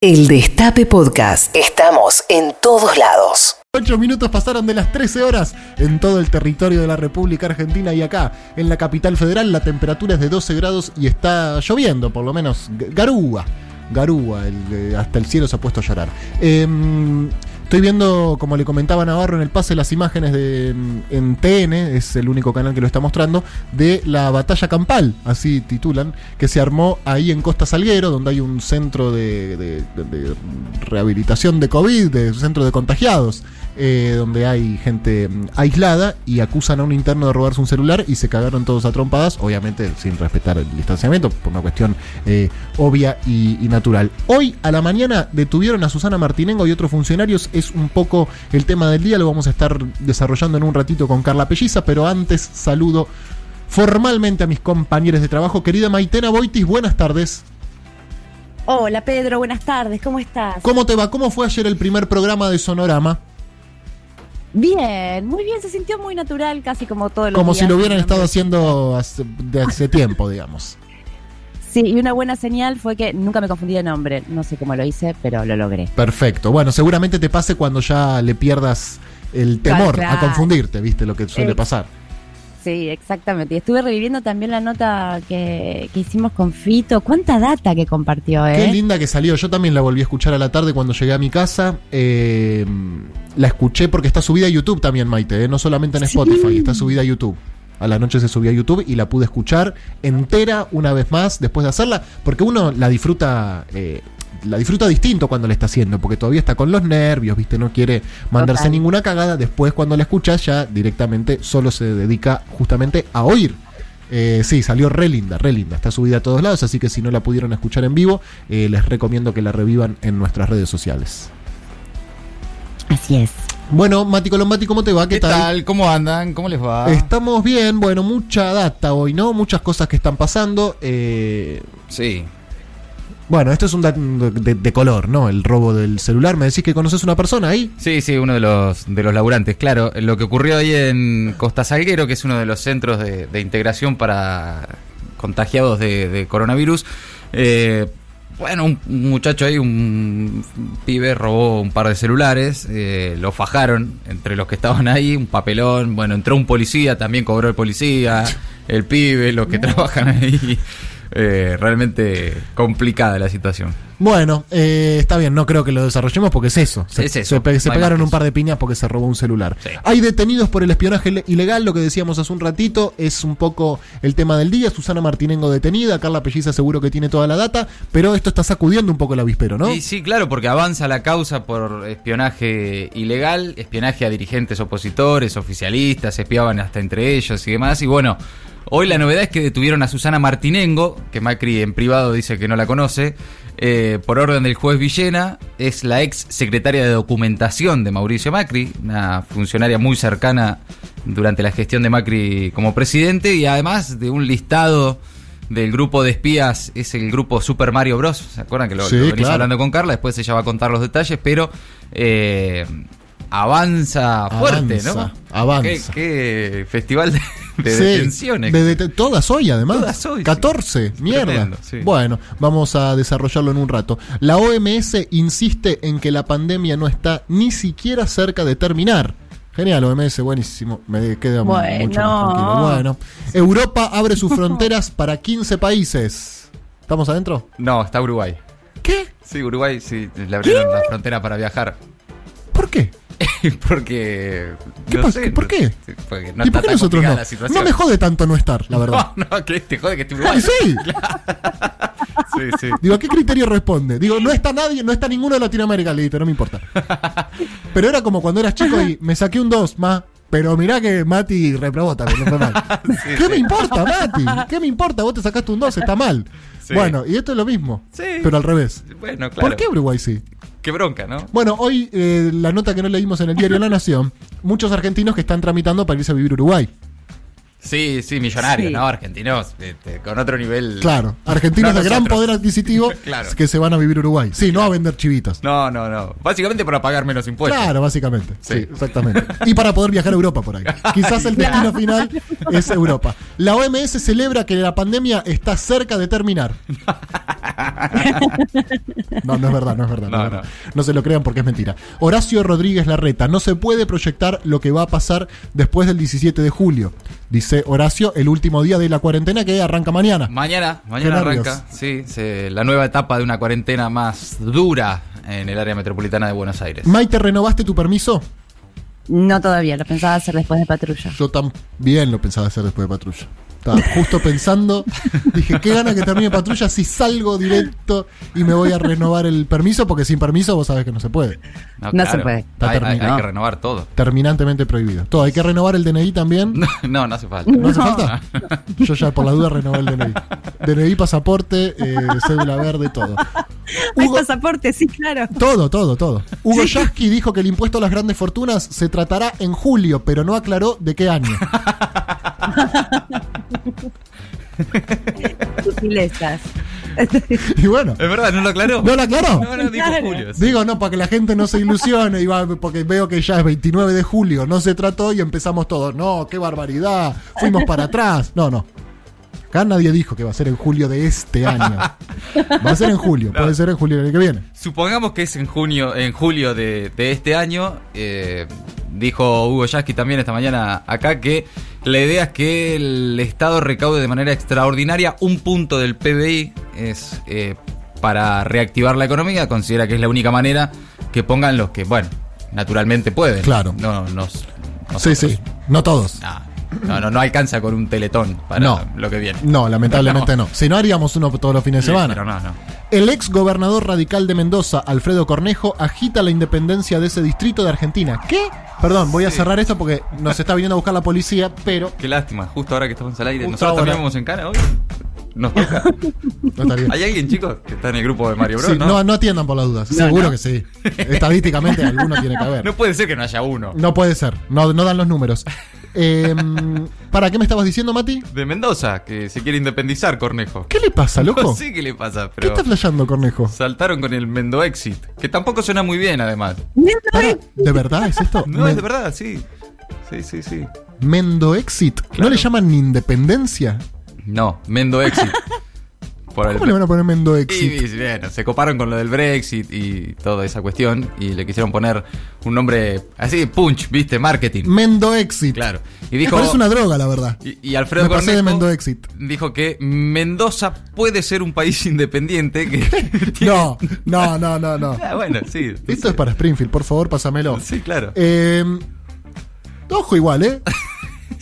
El Destape Podcast. Estamos en todos lados. Ocho minutos pasaron de las 13 horas en todo el territorio de la República Argentina y acá, en la capital federal, la temperatura es de 12 grados y está lloviendo, por lo menos garúa. Garúa, el- hasta el cielo se ha puesto a llorar. Em, estoy viendo, como le comentaba Navarro en el pase, las imágenes de, en TN, es el único canal que lo está mostrando, de la batalla campal, así titulan, que se armó ahí en Costa Salguero, donde hay un centro de, de- rehabilitación de COVID, de centro de contagiados, eh, donde hay gente mm, aislada y acusan a un interno de robarse un celular y se cagaron todos a trompadas, obviamente sin respetar el distanciamiento, por una cuestión eh, obvia y, y natural. Hoy a la mañana detuvieron a Susana Martinengo y otros funcionarios, es un poco el tema del día, lo vamos a estar desarrollando en un ratito con Carla Pelliza, pero antes saludo formalmente a mis compañeros de trabajo. Querida Maitena Boitis, buenas tardes. Hola Pedro, buenas tardes, ¿cómo estás? ¿Cómo te va? ¿Cómo fue ayer el primer programa de Sonorama? Bien, muy bien, se sintió muy natural, casi como todo Como si lo hubieran estado haciendo hace, de hace tiempo, digamos. Sí, y una buena señal fue que nunca me confundí de nombre, no sé cómo lo hice, pero lo logré. Perfecto. Bueno, seguramente te pase cuando ya le pierdas el temor Claro. a confundirte, ¿viste? Lo que suele Eh, pasar. Sí, exactamente. Y estuve reviviendo también la nota que, que hicimos con Fito. ¿Cuánta data que compartió, eh? Qué linda que salió. Yo también la volví a escuchar a la tarde cuando llegué a mi casa. Eh, la escuché porque está subida a YouTube también, Maite, ¿eh? no solamente en Sí. Spotify, está subida a YouTube. A la noche se subió a YouTube y la pude escuchar entera una vez más después de hacerla, porque uno la disfruta. eh, la disfruta distinto cuando la está haciendo, porque todavía está con los nervios, ¿viste? No quiere mandarse Total. ninguna cagada. Después, cuando la escuchas, ya directamente solo se dedica justamente a oír. Eh, sí, salió re linda, re linda. Está subida a todos lados, así que si no la pudieron escuchar en vivo, eh, les recomiendo que la revivan en nuestras redes sociales. Así es. Bueno, Mati Colombati, ¿cómo te va? ¿Qué, ¿Qué tal? ¿Cómo andan? ¿Cómo les va? Estamos bien, bueno, mucha data hoy, ¿no? Muchas cosas que están pasando. eh, Sí. bueno, esto es un dato de, de color, ¿no? El robo del celular. ¿Me decís que conoces una persona ahí? Sí, sí, uno de los, de los laburantes. Claro, lo que ocurrió ahí en Costa Salguero, que es uno de los centros de, de integración para contagiados de, de coronavirus. eh, bueno, un muchacho ahí, un pibe, robó un par de celulares, eh, lo fajaron entre los que estaban ahí, un papelón, bueno, entró un policía, también cobró el policía, el pibe, los que trabajan ahí. Eh, realmente complicada la situación. Bueno, eh, está bien, no creo que lo desarrollemos porque es eso. Se, Es eso, se pe- pegaron un par de piñas porque se robó un celular. Sí. Hay detenidos por el espionaje ile- ilegal, lo que decíamos hace un ratito, es un poco el tema del día. Susana Martinengo detenida, Carla Pelliza seguro que tiene toda la data, pero esto está sacudiendo un poco el avispero, ¿no? Sí, sí, claro, porque avanza la causa por espionaje ilegal, espionaje a dirigentes opositores, oficialistas, espiaban hasta entre ellos y demás. Y bueno, hoy la novedad es que detuvieron a Susana Martinengo, que Macri en privado dice que no la conoce, eh, por orden del juez Villena, es la ex secretaria de documentación de Mauricio Macri, una funcionaria muy cercana durante la gestión de Macri como presidente y además de un listado del grupo de espías es el grupo Super Mario Bros. ¿Se acuerdan que lo, Sí, lo venís claro. hablando con Carla? Después ella va a contar los detalles, pero eh, avanza fuerte, Avanza, ¿no? avanza. Qué, qué festival de, de Sí, detenciones. de todas hoy, además. Todas hoy, sí. 14, mierda. Sí. Bueno, vamos a desarrollarlo en un rato. La OMS insiste en que la pandemia no está ni siquiera cerca de terminar. Genial, OMS, buenísimo. Me queda Bueno. mucho más tranquilo. Bueno, Europa abre sus fronteras para 15 países. ¿Estamos adentro? No, está Uruguay. ¿Qué? Sí, Uruguay sí le abrieron la frontera para viajar. ¿Por qué? porque. ¿Qué no sé, ¿Por qué? sí, Porque no ¿Y por qué nosotros no? la situación. No me jode tanto no estar, la verdad. No, no, que te jode que esté Uruguay. Sí. Sí, sí. Digo, ¿a qué criterio responde? Digo, no está nadie, no está ninguno de Latinoamérica, le dije, no me importa. Pero era como cuando eras chico y me saqué un 2 más. Pero mirá que Mati reprobó también, no fue mal. ¿Qué me importa, Mati? ¿Qué me importa? Vos te sacaste un 2, está mal. Sí. Bueno, y esto es lo mismo, pero al revés. Bueno, claro. ¿Por qué Uruguay sí? Qué bronca, ¿no? Bueno, hoy eh, la nota que no leímos en el diario La Nación, muchos argentinos que están tramitando para irse a vivir a Uruguay. Sí, sí, millonarios, Sí. ¿no? Argentinos, este, con otro nivel. Claro, argentinos No de gran poder adquisitivo Claro. que se van a vivir a Uruguay. Sí, no a vender chivitas. No, no, no. Básicamente para pagar menos impuestos. Claro, básicamente. Sí. Sí. exactamente. Y para poder viajar a Europa por ahí. Quizás el destino final es Europa. La OMS celebra que la pandemia está cerca de terminar. No, no es verdad, no es verdad. No, No, es verdad. no. No se lo crean porque es mentira. Horacio Rodríguez Larreta, no se puede proyectar lo que va a pasar después del 17 de julio. Dice Horacio, el último día de la cuarentena que arranca mañana. Mañana, mañana arranca, sí, se- la nueva etapa de una cuarentena más dura en el área metropolitana de Buenos Aires. Maite, ¿renovaste tu permiso? No todavía, lo pensaba hacer después de patrulla. Yo también lo pensaba hacer después de patrulla. Estaba justo pensando, dije, qué gana que termine patrulla si salgo directo y me voy a renovar el permiso, porque sin permiso vos sabés que no se puede. No se puede. Está Hay, hay- terminado. hay que renovar todo. Terminantemente prohibido. Todo, hay que renovar el DNI también. No, no hace falta. ¿No hace falta? Yo ya por la duda renové el DNI. DNI, pasaporte, eh, cédula verde, todo. Hay Hugo- pasaporte, sí, claro. todo, todo, todo. Hugo Yasky dijo que el impuesto a las grandes fortunas se tratará en julio, pero no aclaró de qué año. Sutilezas. Y bueno, Es verdad, ¿no lo aclaró? ¿no lo aclaró? No, no, dijo Claro. Julio. sí. Digo, no, para que la gente no se ilusione, y va, porque veo que ya es 29 de julio, no se trató y empezamos todos. No, qué barbaridad, fuimos para atrás. No, no. Acá nadie dijo que va a ser en julio de este año. Va a ser en julio, puede ser en julio del que viene. Supongamos que es en junio, en julio de, de este año. eh, dijo Hugo Yasky también esta mañana acá que la idea es que el Estado recaude de manera extraordinaria un punto del PBI. Es eh, para reactivar la economía. Considera que es la única manera que pongan los que, bueno, naturalmente pueden. Claro. No, nos, Sí, nosotros. sí, no todos. No, no, no alcanza con un teletón para No. lo que viene. No, lamentablemente no. Si no, haríamos uno todos los fines de semana. Pero no, no. El ex gobernador radical de Mendoza, Alfredo Cornejo, agita la independencia de ese distrito de Argentina. ¿Qué? Perdón, voy a Sí. cerrar esto porque nos está viniendo a buscar la policía, pero Qué lástima, justo ahora que estamos al aire. Justo Nosotros ahora. también vamos en cana hoy. Nos toca. no está bien. ¿Hay alguien, chicos, que está en el grupo de Mario Bros? No, no atiendan por las dudas. Seguro que sí. Estadísticamente alguno tiene que haber. No puede ser que no haya uno. No puede ser. No, no dan los números. Eh, ¿Para qué me estabas diciendo, Mati? De Mendoza, que se quiere independizar, Cornejo. ¿Qué le pasa, loco? No sé qué le pasa, ¿Qué pero está flasheando, Cornejo? saltaron con el Mendo Exit, que tampoco suena muy bien, además. Para, ¿De verdad es esto? No, es de verdad, sí. Sí, sí, sí. Mendo Exit. ¿No le llaman ni independencia? No, Mendo Exit. Por el- ¿Cómo le van a poner Mendo Y, bueno, se coparon con lo del Brexit y toda esa cuestión y le quisieron poner un nombre así, punch, ¿viste? Marketing. Mendo Exit. Claro. Y dijo. Parece una droga, la verdad. Y, y Alfredo Me pasé de Cornejo Mendo Exit. dijo que Mendoza puede ser un país independiente que tiene- No, no, no, no, no. Ah, bueno, sí. Esto es para Springfield, por favor, pásamelo. Sí, claro. Eh, ojo igual, ¿eh?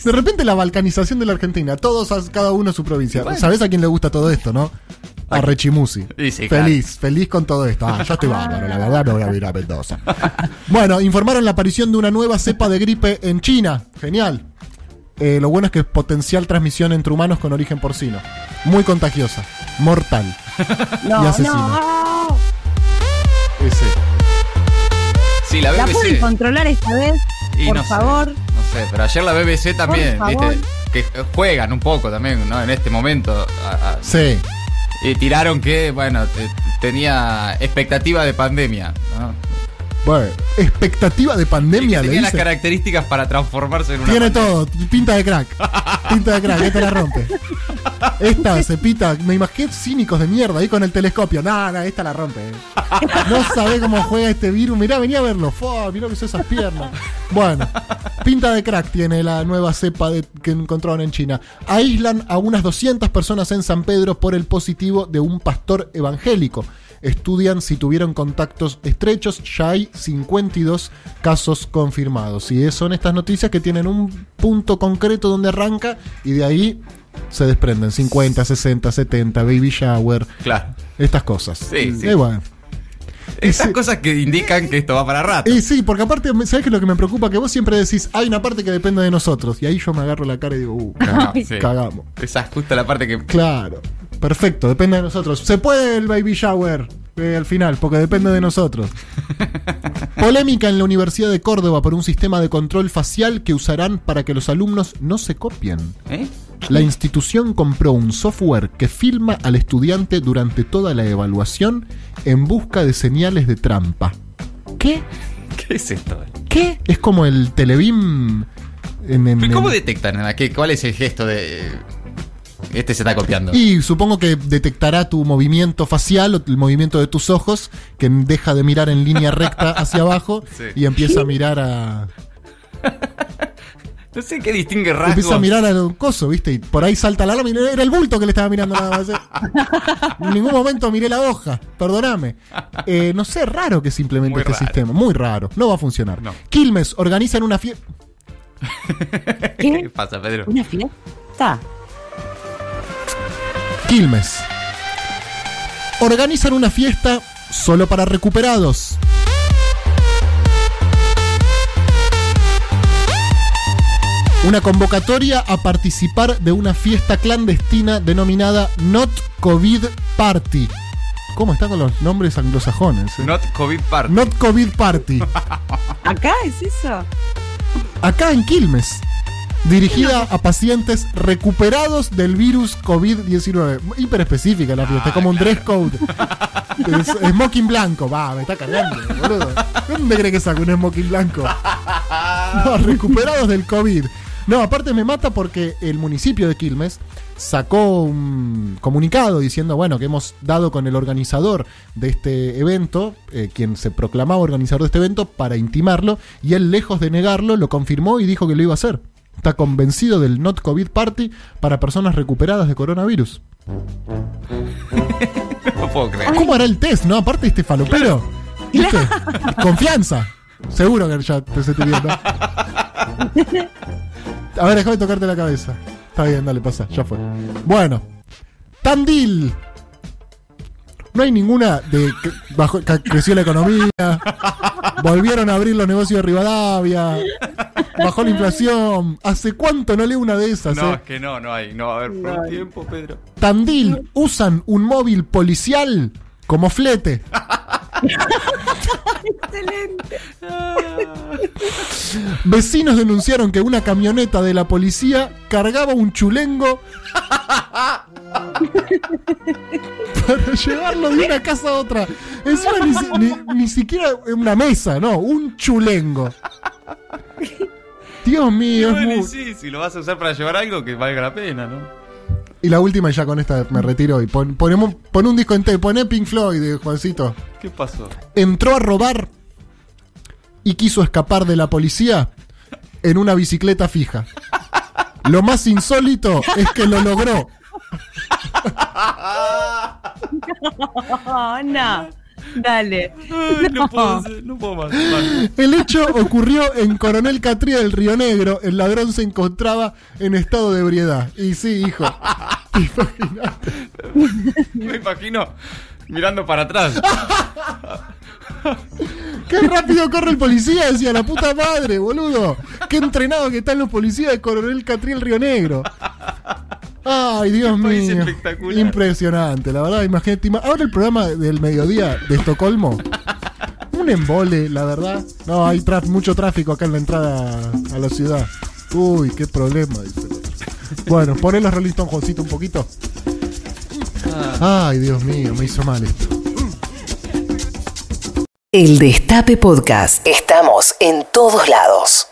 De repente la balcanización de la Argentina, todos a cada uno a su provincia. Bueno. ¿Sabés a quién le gusta todo esto, no? A Rechimusi. Y sí, feliz, feliz con todo esto. Ah, yo estoy bárbaro, la verdad no voy a ir a Mendoza. Bueno, informaron la aparición de una nueva cepa de gripe en China. Genial. Eh, lo bueno es que es potencial transmisión entre humanos con origen porcino. Muy contagiosa. Mortal. No, Y no. Ese. Sí, la ¿La BBC. pueden controlar esta vez? Y por no favor. Sé, pero ayer la BBC también. Que juegan un poco también, ¿no? En este momento. a- a- Sí. y tiraron que, bueno, te- tenía expectativa de pandemia, ¿no? Bueno, expectativa de Y que pandemia, le tenía las dice. características para transformarse en una Tiene pandemia. todo, pinta de crack. Pinta de crack, esta la rompe. Esta se pita, me imagino cínicos de mierda ahí con el telescopio. No, no, esta la rompe. No sabe cómo juega este virus. Mirá, venía a verlo. Fua, mirá que son esas piernas. Bueno, pinta de crack tiene la nueva cepa de- que encontraron en China. Aíslan a unas 200 personas en San Pedro por el positivo de un pastor evangélico. Estudian si tuvieron contactos estrechos. Ya hay 52 casos confirmados. Y son estas noticias que tienen un punto concreto donde arranca y de ahí se desprenden 50, 60, 70, baby shower, Claro. estas cosas. Sí, sí. Bueno. Esas sí. cosas que indican que esto va para rato. Y sí, porque aparte, ¿sabes qué es lo que me preocupa? Que vos siempre decís, hay una parte que depende de nosotros. Y ahí yo me agarro la cara y digo, uh, Cagamos, sí. cagamos. Esa es justo la parte que. Claro, perfecto, depende de nosotros. Se puede el baby shower eh, al final, porque depende de nosotros. Polémica en la Universidad de Córdoba por un sistema de control facial que usarán para que los alumnos no se copien. ¿Eh? La institución compró un software que filma al estudiante durante toda la evaluación en busca de señales de trampa. ¿Qué? ¿Qué es esto? ¿Qué? Es como el Televim en, en- ¿Pero ¿Cómo en- detectan? ¿A qué- ¿Cuál es el gesto de.? Este se está copiando. Y supongo que detectará tu movimiento facial o el movimiento de tus ojos, que deja de mirar en línea recta hacia abajo Sí. y empieza a mirar a. No sé qué distingue rasgos. Empieza a mirar al coso, ¿viste? Y por ahí salta la alarma y era el bulto que le estaba mirando nada más. ¿eh? en ningún momento miré la hoja, perdóname. Eh, no sé, raro que simplemente Muy este raro. sistema. Muy raro. No va a funcionar. No. Quilmes organizan una fiesta. ¿Qué ¿Qué? pasa, Pedro? ¿Una fiesta? Quilmes. Organizan una fiesta solo para recuperados. Una convocatoria a participar de una fiesta clandestina denominada Not COVID Party. ¿Cómo están con los nombres anglosajones? eh? Not COVID Party. Not COVID Party. ¿Acá es eso? Acá en Quilmes. Dirigida a pacientes recuperados del virus COVID-19. Hiper específica la fiesta, Ah, como un claro. dress code. Es- smoking blanco. Va, me está cargando, boludo. ¿Dónde cree que saco un smoking blanco? No, recuperados del COVID. No, aparte me mata porque el municipio de Quilmes sacó un comunicado diciendo, bueno, que hemos dado con el organizador de este evento, eh, quien se proclamaba organizador de este evento, para intimarlo, y él, lejos de negarlo, lo confirmó y dijo que lo iba a hacer. Está convencido del Not COVID Party para personas recuperadas de coronavirus. No puedo creer. ¿Cómo hará el test, no? Aparte este falopero. ¿Viste? Confianza. Seguro que ya te se te viendo. A ver, déjame tocarte la cabeza. Está bien, dale, pasa, ya fue. Bueno. Tandil. No hay ninguna de que creció la economía. Volvieron a abrir los negocios de Rivadavia. Bajó la inflación. ¿Hace cuánto no leo una de esas? No, eh? es que no, no hay. No va a haber por un tiempo, Pedro. Tandil usan un móvil policial como flete. Excelente. Vecinos denunciaron que una camioneta de la policía cargaba un chulengo para llevarlo de una casa a otra. Encima ni- ni siquiera una mesa, no, un chulengo. Dios mío, es Bueno, y mu- sí, si lo vas a usar para llevar algo que valga la pena, ¿no? Y la última, y ya con esta me retiro. Y pon, ponemos, pon un disco entero, poné Pink Floyd, eh, Juancito. ¿Qué pasó? entró a robar y quiso escapar de la policía en una bicicleta fija. Lo más insólito es que lo logró. Oh, no. Dale. Ay, no puedo, no puedo más. Vale. El hecho ocurrió en Coronel Catría del Río Negro. El ladrón se encontraba en estado de ebriedad. Y sí, hijo. Imaginate. Me imagino mirando para atrás. ¡Qué rápido corre el policía! Decía la puta madre, boludo. ¡Qué entrenado que están los policías de Coronel Catría del Río Negro! Ay, Dios país mío. espectacular. Impresionante, la verdad. Imagínate. ima- Ahora el programa del mediodía de Estocolmo. Un embole, la verdad. No, hay mucho tráfico acá en la entrada a la ciudad. Uy, qué problema, dice. Bueno, poné los Rolling Stones, Juancito, un poquito. Ay, Dios mío, me hizo mal esto. El Destape Podcast. Estamos en todos lados.